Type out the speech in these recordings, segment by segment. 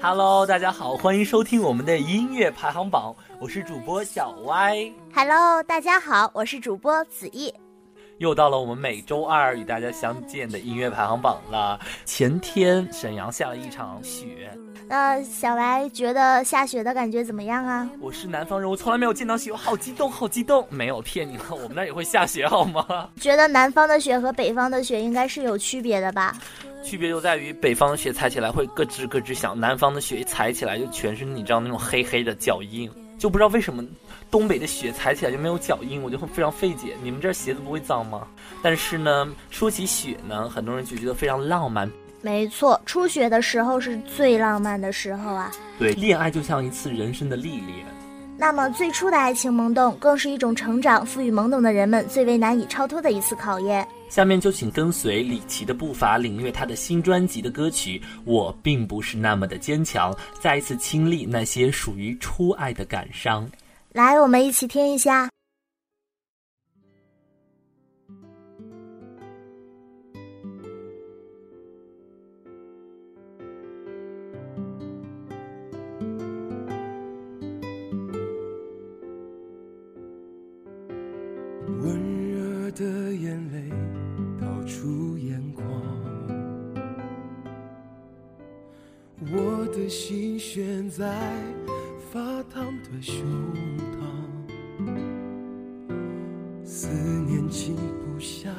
Hello，大家好，欢迎收听我们的音乐排行榜，我是主播小歪。Hello，大家好，我是主播子毅。又到了我们每周二与大家相见的音乐排行榜了。前天沈阳下了一场雪，那小白觉得下雪的感觉怎么样啊？我是南方人，我从来没有见到雪，我好激动，好激动！没有骗你了，我们那也会下雪，好吗？觉得南方的雪和北方的雪应该是有区别的吧？区别就在于北方的雪踩起来会咯吱咯吱响，南方的雪踩起来就全是你知道那种黑黑的脚印，就不知道为什么。东北的雪踩起来就没有脚印，我就会非常费解。你们这儿鞋子不会脏吗？但是呢，说起雪呢，很多人就觉得非常浪漫。没错，初雪的时候是最浪漫的时候啊。对，恋爱就像一次人生的历练。那么最初的爱情萌动，更是一种成长，赋予懵懂的人们最为难以超脱的一次考验。下面就请跟随李琦的步伐，领略他的新专辑的歌曲《我并不是那么的坚强》，再一次亲历那些属于初爱的感伤。来，我们一起听一下。心悬在发烫的胸膛。思念静不下，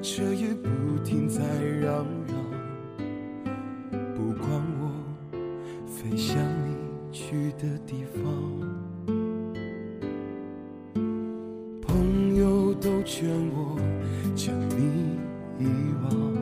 彻夜不停在嚷嚷。不管我飞向你去的地方，朋友都劝我将你遗忘。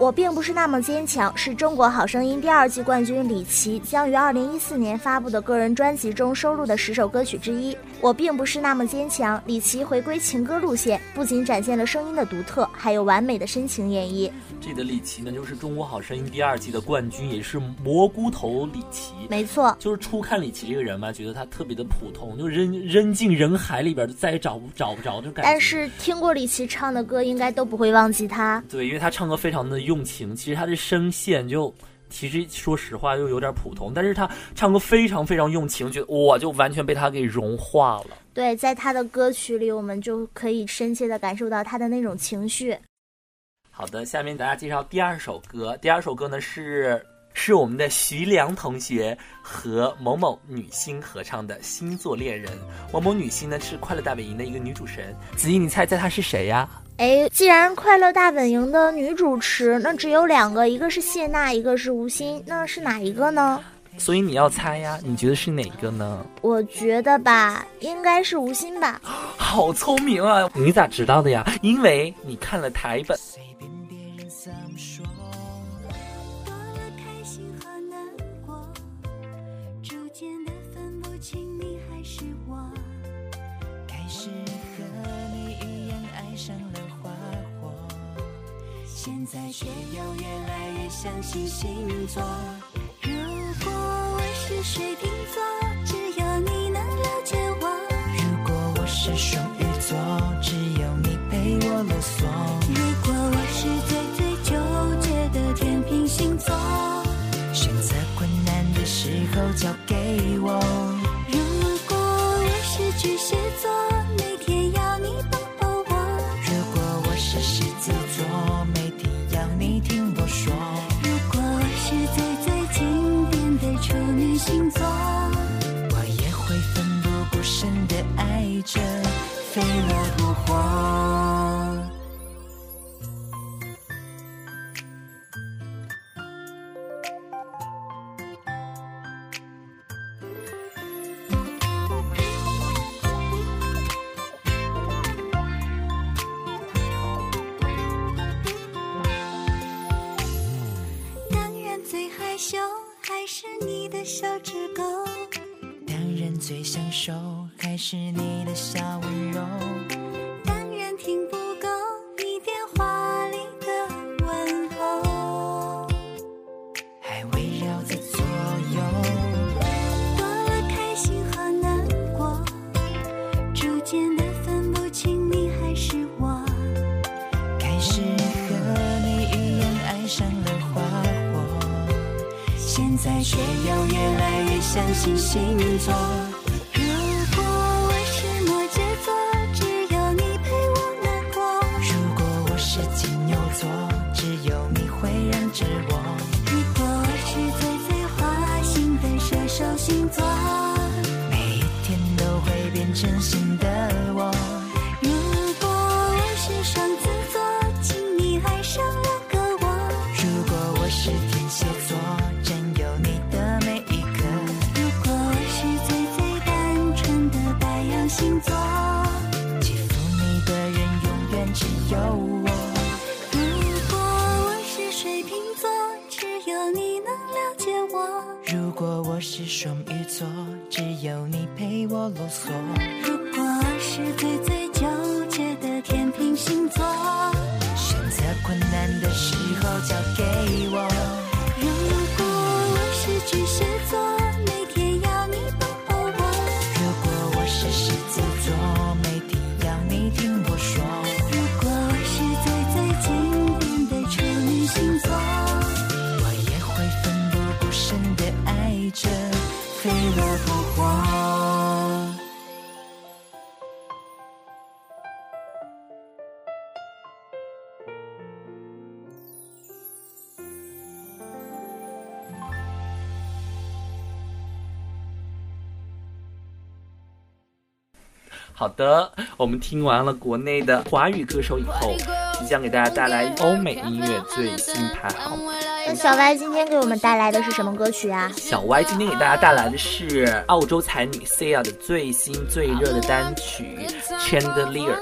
我并不是那么坚强，是中国好声音第二季冠军李琦将于二零一四年发布的个人专辑中收录的十首歌曲之一。我并不是那么坚强，李琦回归情歌路线，不仅展现了声音的独特，还有完美的深情演绎。这里的李琦呢，就是中国好声音第二季的冠军，也是蘑菇头李琦。没错，就是初看李琦这个人嘛，觉得他特别的普通，就扔扔进人海里边，就再也找不找不着这种感觉。但是听过李琦唱的歌，应该都不会忘记他。对，因为他唱歌非常的用情，其实他的声线就。其实说实话又有点普通，但是他唱歌非常非常用情，觉得哇，就完全被他给融化了。对，在他的歌曲里，我们就可以深切的感受到他的那种情绪。好的，下面给大家介绍第二首歌。第二首歌呢是是我们的徐良同学和某某女星合唱的《星座恋人》。某某女星呢是《快乐大本营》的一个女主持人。子怡，你猜猜她是谁呀？哎，既然《快乐大本营》的女主持那只有两个，一个是谢娜，一个是吴昕，那是哪一个呢？所以你要猜呀，你觉得是哪个呢？我觉得吧，应该是吴昕吧。好聪明啊！你咋知道的呀？因为你看了台本。现在却又越来越相信星座。如果我是水瓶座，只有你能了解我。如果我是双鱼座，只有你陪我啰嗦。如果我是最最纠结的天平星座，选择困难的时候交给酒还是你的小指狗两人最相守还是你的小温柔。要越来越相信星座，如果我是摩羯座，只有你陪我难过；如果我是金牛座，只有你会让着我。如果我是最最花心的射手星座，每一天都会变成星。啰嗦。如果是最最纠结的天平星座，选择困难的时候交给我。如果我是巨蟹座，每天要你抱抱我。如果我是狮子座，每天要你听我说。如果我是最最经典的处女星座，我也会奋不顾身的爱着。飞蛾扑火。好的，我们听完了国内的华语歌手以后，即将给大家带来欧美音乐最新排行。小歪今天给我们带来的是什么歌曲啊？小歪今天给大家带来的是澳洲才女 Sia 的最新最热的单曲《Chandelier》。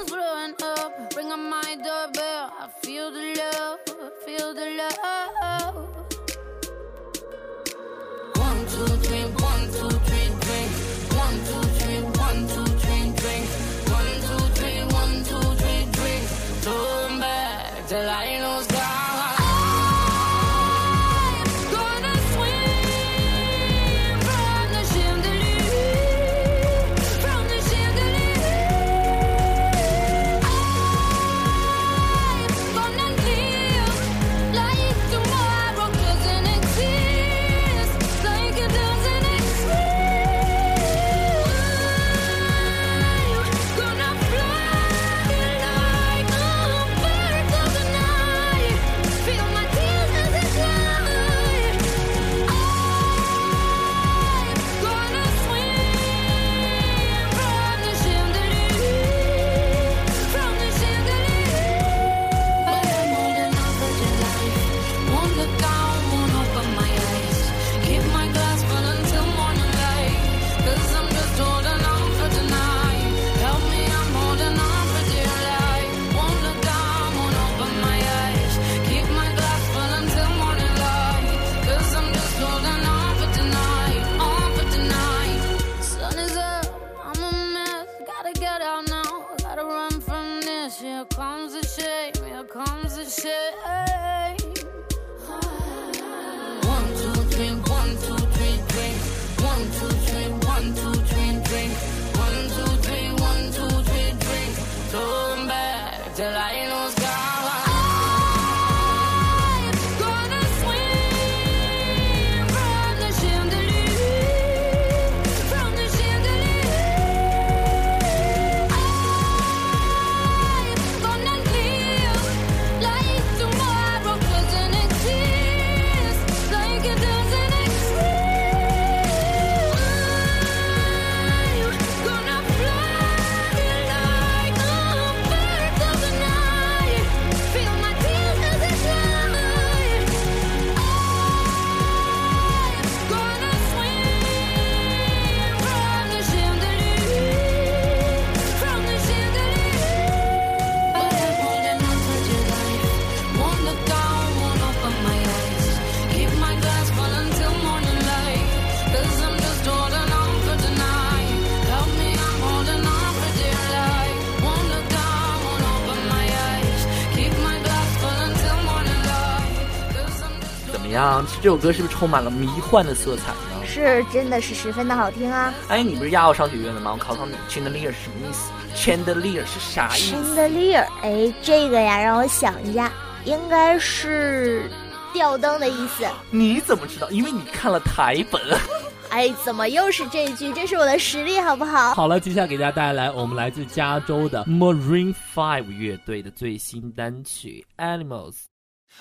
这首歌是不是充满了迷幻的色彩呢？是，真的是十分的好听啊！哎，你不是亚奥商学院的吗？我考考你，chandelier 是什么意思？chandelier 是啥意思？chandelier，哎，这个呀，让我想一下，应该是吊灯的意思。你怎么知道？因为你看了台本。哎，怎么又是这句？这是我的实力，好不好？好了，接下来给大家带来我们来自加州的 Marine Five 乐队的最新单曲《Animals》。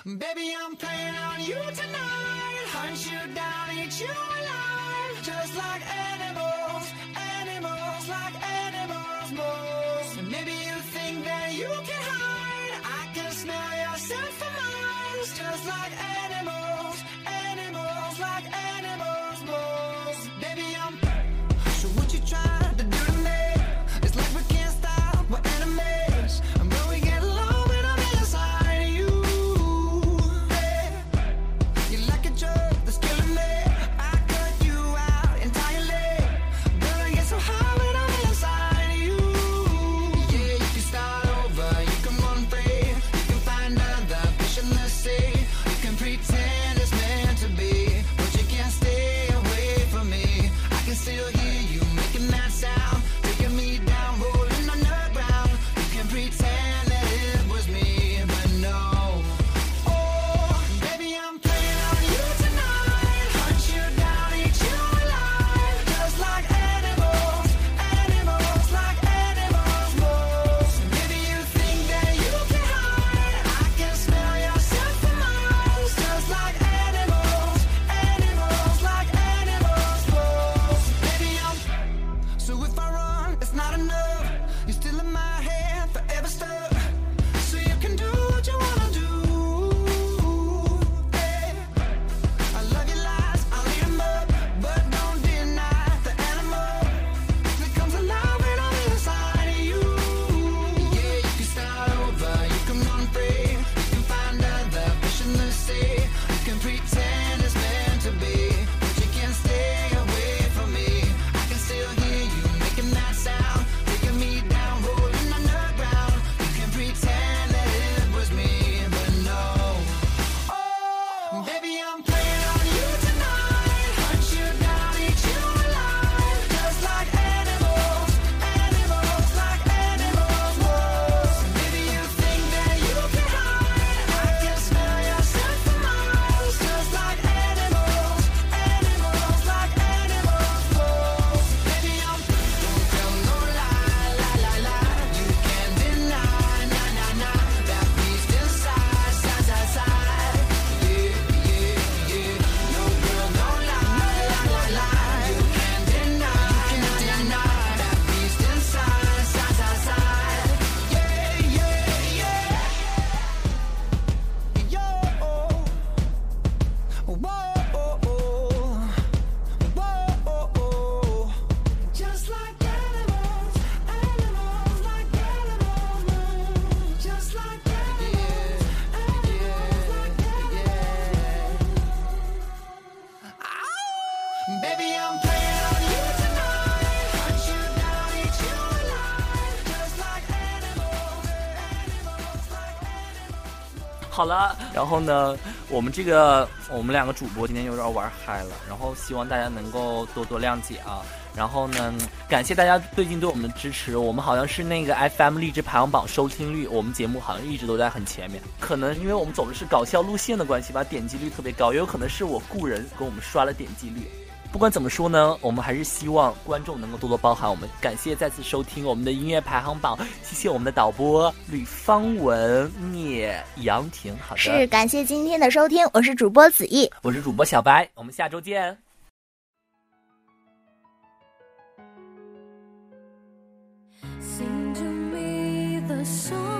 Baby, I'm playing on you tonight. Hunt you down, eat you alive. Just like animals, animals, like animals, moles. maybe you think that you can hide. I can smell your scent for miles. Just like animals, 好了，然后呢，我们这个我们两个主播今天有点玩嗨了，然后希望大家能够多多谅解啊。然后呢，感谢大家最近对我们的支持，我们好像是那个 FM 励志排行榜收听率，我们节目好像一直都在很前面。可能因为我们走的是搞笑路线的关系吧，点击率特别高，也有可能是我雇人给我们刷了点击率。不管怎么说呢我们还是希望观众能够多多包涵我们感谢再次收听我们的音乐排行榜谢谢我们的导播吕方文聂杨婷好的。是感谢今天的收听我是主播子义我是主播小白我们下周见。To me the sun